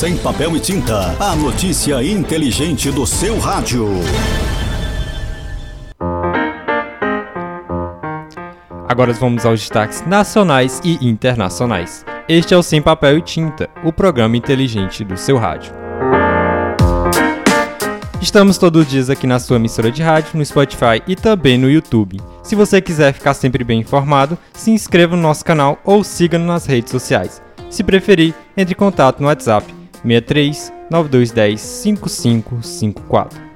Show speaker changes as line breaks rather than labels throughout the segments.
Sem papel e tinta. A notícia inteligente do seu rádio.
Agora vamos aos destaques nacionais e internacionais. Este é o Sem Papel e Tinta, o programa inteligente do seu rádio. Estamos todos os dias aqui na sua emissora de rádio, no Spotify e também no YouTube. Se você quiser ficar sempre bem informado, se inscreva no nosso canal ou siga-nos nas redes sociais. Se preferir, entre em contato no WhatsApp 63 9210 5554.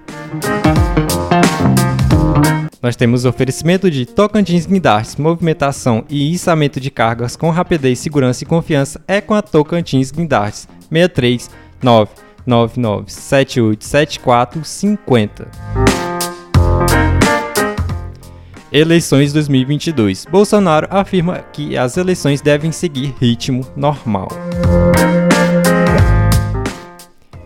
Nós temos oferecimento de Tocantins Guindastes, movimentação e içamento de cargas com rapidez, segurança e confiança é com a Tocantins Guindastes 63 999787450. Eleições 2022. Bolsonaro afirma que as eleições devem seguir ritmo normal.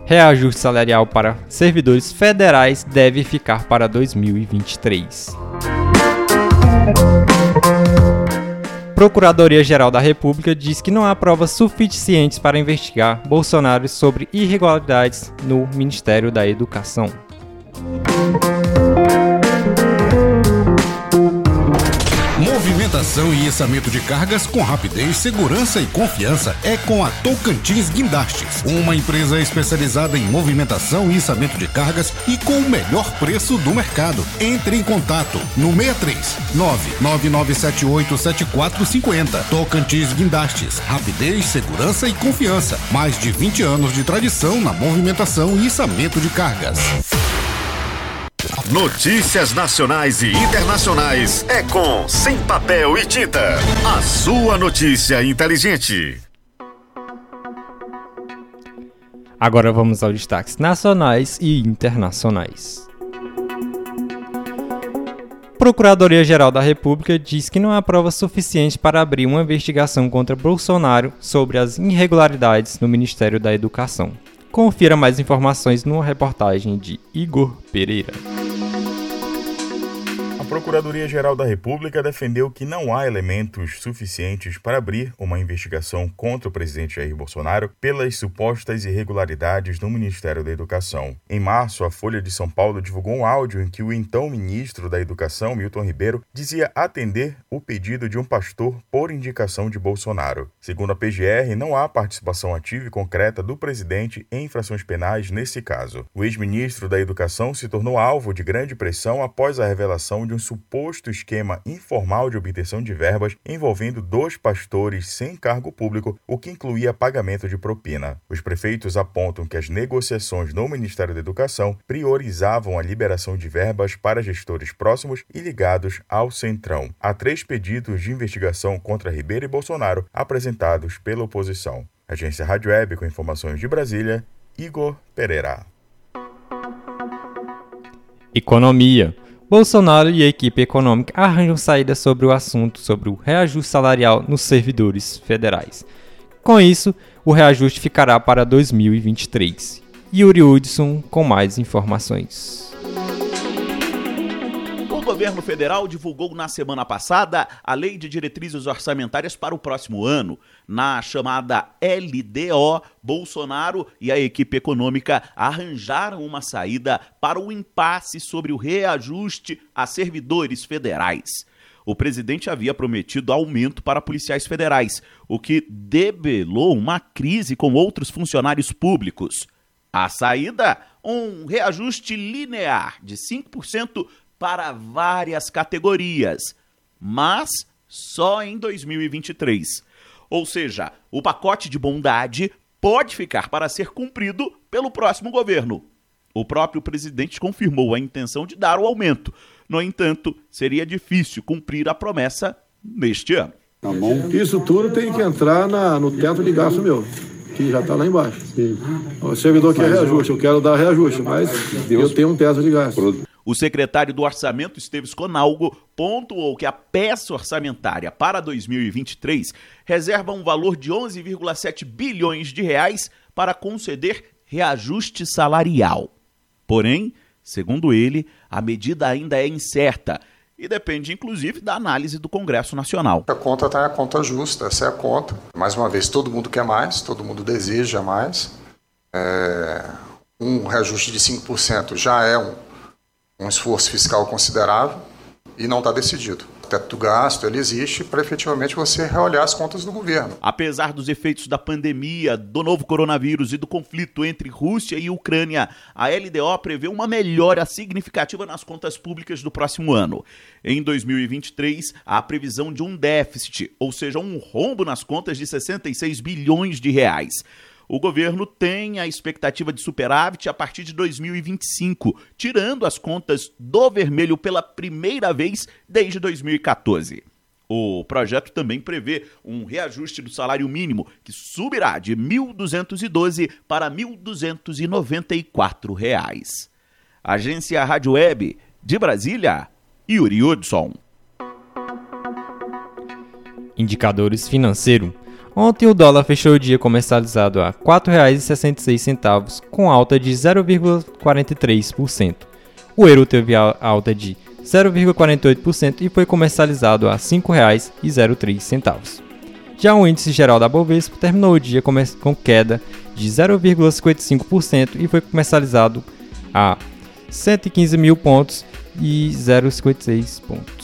Reajuste salarial para servidores federais deve ficar para 2023. Procuradoria-Geral da República diz que não há provas suficientes para investigar Bolsonaro sobre irregularidades no Ministério da Educação.
Movimentação e içamento de cargas com rapidez, segurança e confiança é com a Tocantins Guindastes, uma empresa especializada em movimentação e içamento de cargas e com o melhor preço do mercado. Entre em contato no 63 999787450. Tocantins Guindastes, rapidez, segurança e confiança. Mais de 20 anos de tradição na movimentação e içamento de cargas.
Notícias nacionais e internacionais é com Sem Papel e Tinta. A sua notícia inteligente.
Agora vamos aos destaques nacionais e internacionais. Procuradoria-Geral da República diz que não há prova suficiente para abrir uma investigação contra Bolsonaro sobre as irregularidades no Ministério da Educação. Confira mais informações numa reportagem de Igor Pereira.
Procuradoria-Geral da República defendeu que não há elementos suficientes para abrir uma investigação contra o presidente Jair Bolsonaro pelas supostas irregularidades no Ministério da Educação. Em março, a Folha de São Paulo divulgou um áudio em que o então ministro da Educação, Milton Ribeiro, dizia atender o pedido de um pastor por indicação de Bolsonaro. Segundo a PGR, não há participação ativa e concreta do presidente em infrações penais nesse caso. O ex-ministro da Educação se tornou alvo de grande pressão após a revelação de um suposto esquema informal de obtenção de verbas envolvendo dois pastores sem cargo público, o que incluía pagamento de propina. Os prefeitos apontam que as negociações no Ministério da Educação priorizavam a liberação de verbas para gestores próximos e ligados ao Centrão. Há três pedidos de investigação contra Ribeiro e Bolsonaro apresentados pela oposição. Agência Rádio Web com informações de Brasília, Igor Pereira.
Economia. Bolsonaro e a equipe econômica arranjam saída sobre o assunto sobre o reajuste salarial nos servidores federais. Com isso, o reajuste ficará para 2023. Yuri Hudson com mais informações.
Governo federal divulgou na semana passada a Lei de Diretrizes Orçamentárias para o próximo ano. Na chamada LDO, Bolsonaro e a equipe econômica arranjaram uma saída para o impasse sobre o reajuste a servidores federais. O presidente havia prometido aumento para policiais federais, o que debelou uma crise com outros funcionários públicos. A saída? Um reajuste linear de 5% para várias categorias, mas só em 2023. Ou seja, o pacote de bondade pode ficar para ser cumprido pelo próximo governo. O próprio presidente confirmou a intenção de dar o aumento. No entanto, seria difícil cumprir a promessa neste ano.
Tá Isso tudo tem que entrar na, no teto de gasto meu, que já está lá embaixo. Sim. O servidor quer reajuste, eu quero dar reajuste, mas eu tenho um teto de gasto.
O secretário do Orçamento, Esteves Conalgo, pontuou que a peça orçamentária para 2023 reserva um valor de 11,7 bilhões de reais para conceder reajuste salarial. Porém, segundo ele, a medida ainda é incerta e depende, inclusive, da análise do Congresso Nacional.
A conta está a conta justa, essa é a conta. Mais uma vez, todo mundo quer mais, todo mundo deseja mais. É, um reajuste de 5% já é um, um esforço fiscal considerável e não está decidido teto do gasto ele existe para efetivamente você reolhar as contas do governo.
Apesar dos efeitos da pandemia, do novo coronavírus e do conflito entre Rússia e Ucrânia, a LDO prevê uma melhora significativa nas contas públicas do próximo ano. Em 2023, há a previsão de um déficit, ou seja, um rombo nas contas de 66 bilhões de reais o governo tem a expectativa de superávit a partir de 2025, tirando as contas do vermelho pela primeira vez desde 2014. O projeto também prevê um reajuste do salário mínimo, que subirá de R$ 1.212 para 1.294 reais. Agência Rádio Web de Brasília, Yuri Hudson.
Indicadores financeiro. Ontem o dólar fechou o dia comercializado a R$ 4,66, com alta de 0,43%. O euro teve alta de 0,48% e foi comercializado a R$ 5,03. Já o índice geral da Bovespa terminou o dia com queda de 0,55% e foi comercializado a 115 mil pontos e 0,56 pontos.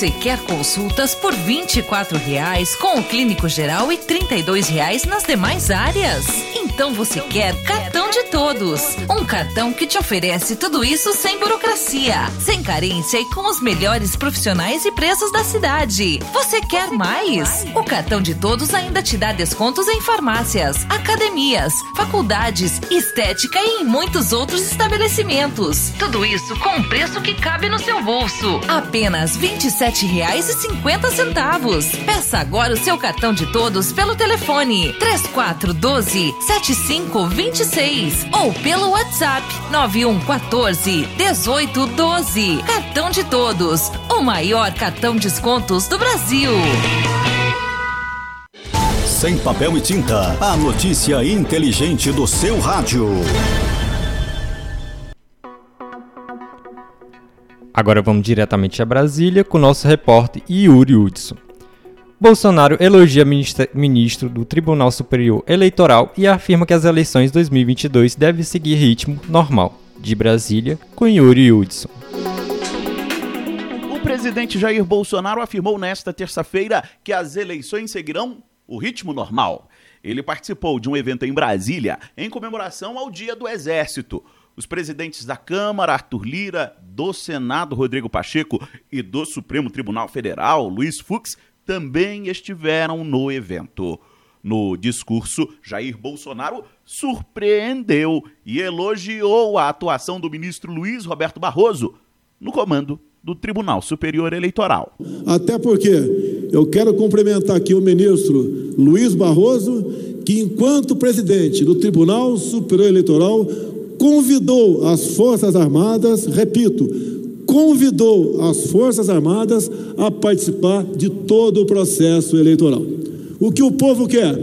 Você quer consultas por 24 reais com o clínico geral e 32 reais nas demais áreas? Então você quer cartão de todos. Um cartão que te oferece tudo isso sem burocracia, sem carência e com os melhores profissionais e preços da cidade. Você quer mais? O cartão de todos ainda te dá descontos em farmácias, academias, faculdades, estética e em muitos outros estabelecimentos. Tudo isso com um preço que cabe no seu bolso. Apenas R$ 27 sete reais e cinquenta centavos. Peça agora o seu cartão de todos pelo telefone três quatro doze sete cinco vinte e seis ou pelo WhatsApp nove um quatorze dezoito doze. Cartão de todos, o maior cartão descontos do Brasil.
Sem papel e tinta, a notícia inteligente do seu rádio.
Agora vamos diretamente a Brasília com o nosso repórter Yuri Hudson. Bolsonaro elogia ministro do Tribunal Superior Eleitoral e afirma que as eleições 2022 devem seguir ritmo normal. De Brasília, com Yuri Hudson.
O presidente Jair Bolsonaro afirmou nesta terça-feira que as eleições seguirão o ritmo normal. Ele participou de um evento em Brasília em comemoração ao Dia do Exército. Os presidentes da Câmara, Arthur Lira, do Senado, Rodrigo Pacheco, e do Supremo Tribunal Federal, Luiz Fux, também estiveram no evento. No discurso, Jair Bolsonaro surpreendeu e elogiou a atuação do ministro Luiz Roberto Barroso no comando do Tribunal Superior Eleitoral.
Até porque eu quero cumprimentar aqui o ministro Luiz Barroso, que, enquanto presidente do Tribunal Superior Eleitoral, convidou as Forças Armadas, repito, convidou as Forças Armadas a participar de todo o processo eleitoral. O que o povo quer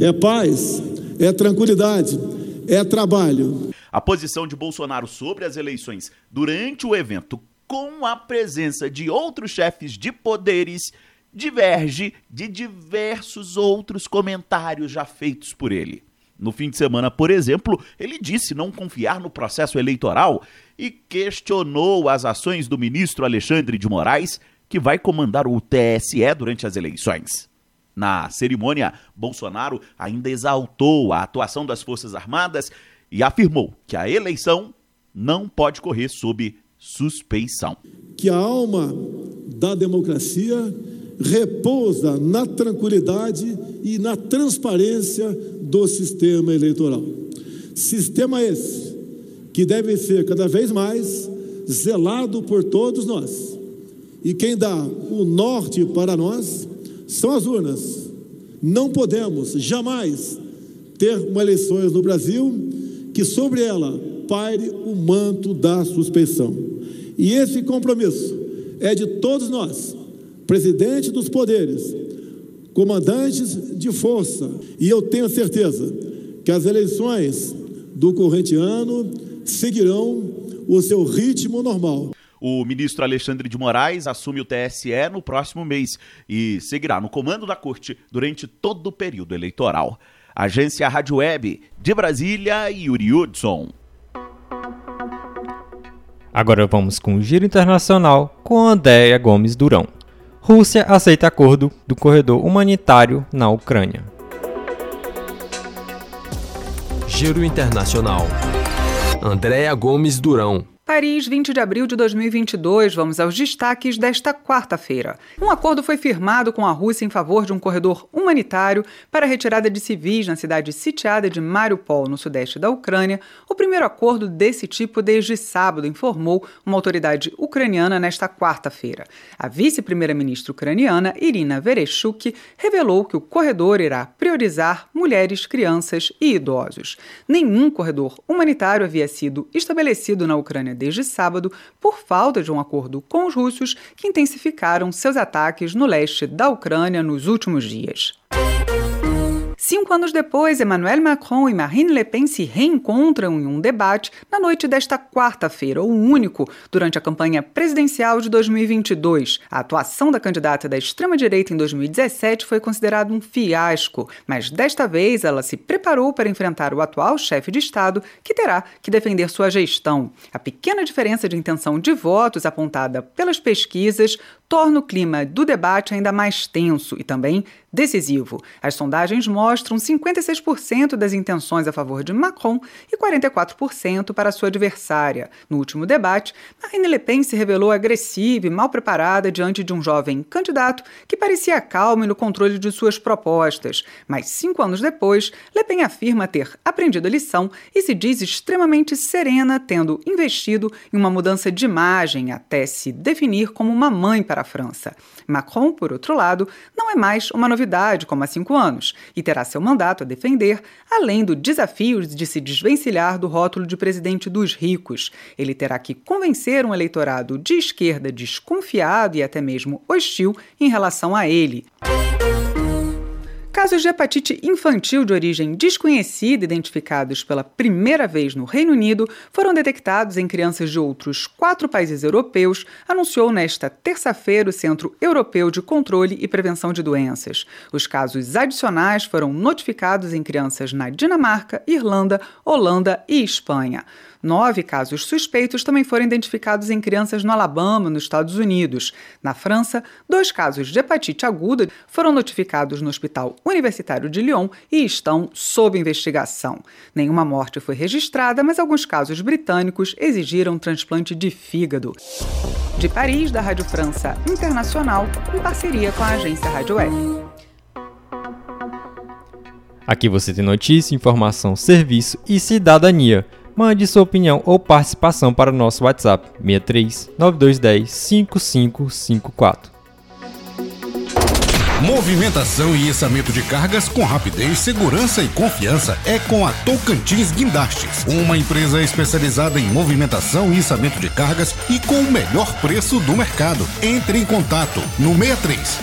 é paz, é tranquilidade, é trabalho.
A posição de Bolsonaro sobre as eleições durante o evento, com a presença de outros chefes de poderes, diverge de diversos outros comentários já feitos por ele. No fim de semana, por exemplo, ele disse não confiar no processo eleitoral e questionou as ações do ministro Alexandre de Moraes, que vai comandar o TSE durante as eleições. Na cerimônia, Bolsonaro ainda exaltou a atuação das Forças Armadas e afirmou que a eleição não pode correr sob suspeição.
Que a alma da democracia repousa na tranquilidade e na transparência do sistema eleitoral. Sistema esse que deve ser cada vez mais zelado por todos nós. E quem dá o norte para nós são as urnas. Não podemos jamais ter uma eleições no Brasil que sobre ela paire o manto da suspeição. E esse compromisso é de todos nós presidente dos poderes, comandantes de força, e eu tenho certeza que as eleições do corrente ano seguirão o seu ritmo normal.
O ministro Alexandre de Moraes assume o TSE no próximo mês e seguirá no comando da corte durante todo o período eleitoral. Agência Rádio Web, de Brasília, Yuri Hudson.
Agora vamos com o Giro Internacional com Andréia Gomes Durão. Rússia aceita acordo do corredor humanitário na Ucrânia.
Giro Internacional. Andréa Gomes Durão.
Paris, 20 de abril de 2022. Vamos aos destaques desta quarta-feira. Um acordo foi firmado com a Rússia em favor de um corredor humanitário para a retirada de civis na cidade sitiada de Mariupol, no sudeste da Ucrânia. O primeiro acordo desse tipo desde sábado, informou uma autoridade ucraniana nesta quarta-feira. A vice-primeira-ministra ucraniana, Irina Vereshchuk, revelou que o corredor irá priorizar mulheres, crianças e idosos. Nenhum corredor humanitário havia sido estabelecido na Ucrânia desde sábado por falta de um acordo com os russos que intensificaram seus ataques no leste da Ucrânia nos últimos dias. Cinco anos depois, Emmanuel Macron e Marine Le Pen se reencontram em um debate na noite desta quarta-feira, o único durante a campanha presidencial de 2022. A atuação da candidata da extrema-direita em 2017 foi considerada um fiasco, mas desta vez ela se preparou para enfrentar o atual chefe de Estado, que terá que defender sua gestão. A pequena diferença de intenção de votos apontada pelas pesquisas torna o clima do debate ainda mais tenso e também decisivo. As sondagens mostram 56% das intenções a favor de Macron e 44% para sua adversária. No último debate, Marine Le Pen se revelou agressiva e mal preparada diante de um jovem candidato que parecia calmo e no controle de suas propostas. Mas cinco anos depois, Le Pen afirma ter aprendido a lição e se diz extremamente serena, tendo investido em uma mudança de imagem até se definir como uma mãe para a França. Macron, por outro lado, não é mais uma novidade como há cinco anos e terá seu mandato a defender, além do desafio de se desvencilhar do rótulo de presidente dos ricos. Ele terá que convencer um eleitorado de esquerda desconfiado e até mesmo hostil em relação a ele. Casos de hepatite infantil de origem desconhecida, identificados pela primeira vez no Reino Unido, foram detectados em crianças de outros quatro países europeus, anunciou nesta terça-feira o Centro Europeu de Controle e Prevenção de Doenças. Os casos adicionais foram notificados em crianças na Dinamarca, Irlanda, Holanda e Espanha. Nove casos suspeitos também foram identificados em crianças no Alabama, nos Estados Unidos. Na França, dois casos de hepatite aguda foram notificados no Hospital Universitário de Lyon e estão sob investigação. Nenhuma morte foi registrada, mas alguns casos britânicos exigiram transplante de fígado. De Paris, da Rádio França Internacional, em parceria com a agência Rádio Web.
Aqui você tem notícia, informação, serviço e cidadania. Mande sua opinião ou participação para o nosso WhatsApp 63 9210 5554.
Movimentação e içamento de cargas com rapidez, segurança e confiança é com a Tocantins Guindastes, uma empresa especializada em movimentação e içamento de cargas e com o melhor preço do mercado. Entre em contato no 63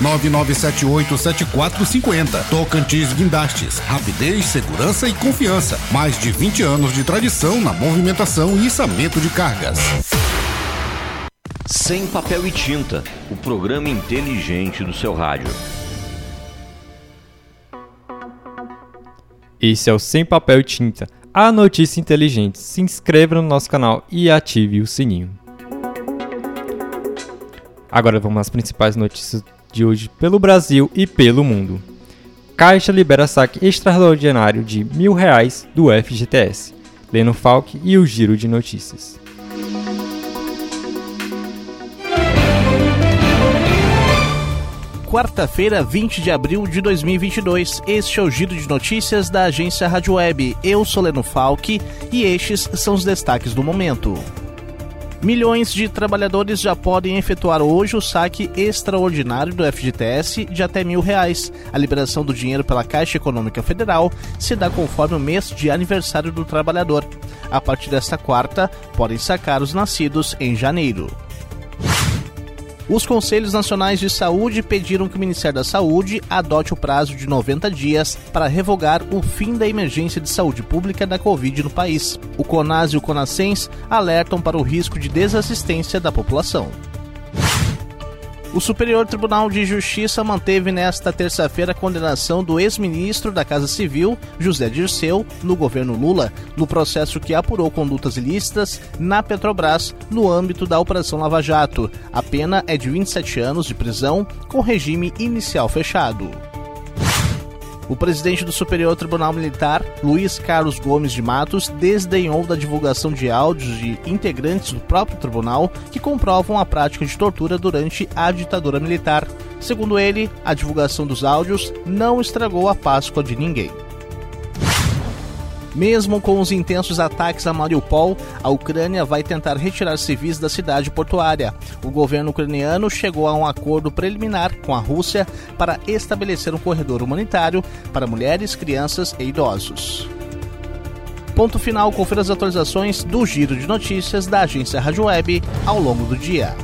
999787450. Tocantins Guindastes, rapidez, segurança e confiança. Mais de 20 anos de tradição na movimentação e içamento de cargas.
Sem papel e tinta, o programa inteligente do seu rádio.
Esse é o Sem Papel e Tinta, a notícia inteligente. Se inscreva no nosso canal e ative o sininho. Agora vamos às principais notícias de hoje pelo Brasil e pelo mundo. Caixa libera saque extraordinário de mil reais do FGTS. Leno Falck e o Giro de Notícias.
Quarta-feira, 20 de abril de 2022. Este é o giro de notícias da agência Rádio Web. Eu sou Leno Falck e estes são os destaques do momento. Milhões de trabalhadores já podem efetuar hoje o saque extraordinário do FGTS de até mil reais. A liberação do dinheiro pela Caixa Econômica Federal se dá conforme o mês de aniversário do trabalhador. A partir desta quarta, podem sacar os nascidos em janeiro. Os Conselhos Nacionais de Saúde pediram que o Ministério da Saúde adote o prazo de 90 dias para revogar o fim da emergência de saúde pública da Covid no país. O CONAS e o CONASENS alertam para o risco de desassistência da população. O Superior Tribunal de Justiça manteve nesta terça-feira a condenação do ex-ministro da Casa Civil, José Dirceu, no governo Lula, no processo que apurou condutas ilícitas na Petrobras no âmbito da Operação Lava Jato. A pena é de 27 anos de prisão, com regime inicial fechado. O presidente do Superior Tribunal Militar, Luiz Carlos Gomes de Matos, desdenhou da divulgação de áudios de integrantes do próprio tribunal que comprovam a prática de tortura durante a ditadura militar. Segundo ele, a divulgação dos áudios não estragou a Páscoa de ninguém. Mesmo com os intensos ataques a Mariupol, a Ucrânia vai tentar retirar civis da cidade portuária. O governo ucraniano chegou a um acordo preliminar com a Rússia para estabelecer um corredor humanitário para mulheres, crianças e idosos. Ponto final, confira as atualizações do Giro de Notícias da agência Rádio Web ao longo do dia.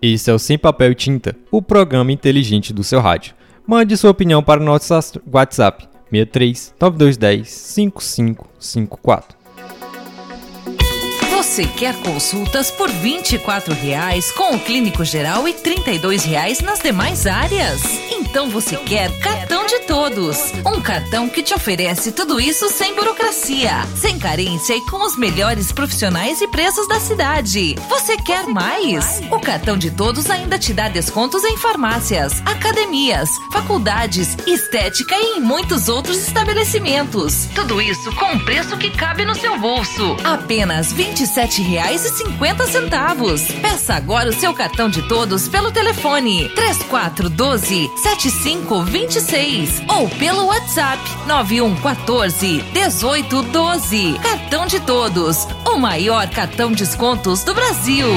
Esse é o Sem Papel e Tinta, o programa inteligente do seu rádio. Mande sua opinião para o nosso WhatsApp 63 9210 5554.
Você quer consultas por 24 reais com o clínico geral e 32 reais nas demais áreas? Então você quer cartão de todos. Um cartão que te oferece tudo isso sem burocracia, sem carência e com os melhores profissionais e preços da cidade. Você quer mais? O cartão de todos ainda te dá descontos em farmácias, academias, faculdades, estética e em muitos outros estabelecimentos. Tudo isso com um preço que cabe no seu bolso. Apenas R$ 27 27,50. Peça agora o seu cartão de todos pelo telefone 3412 7526 ou pelo WhatsApp 9114 1812. Cartão de todos, o maior cartão descontos do Brasil.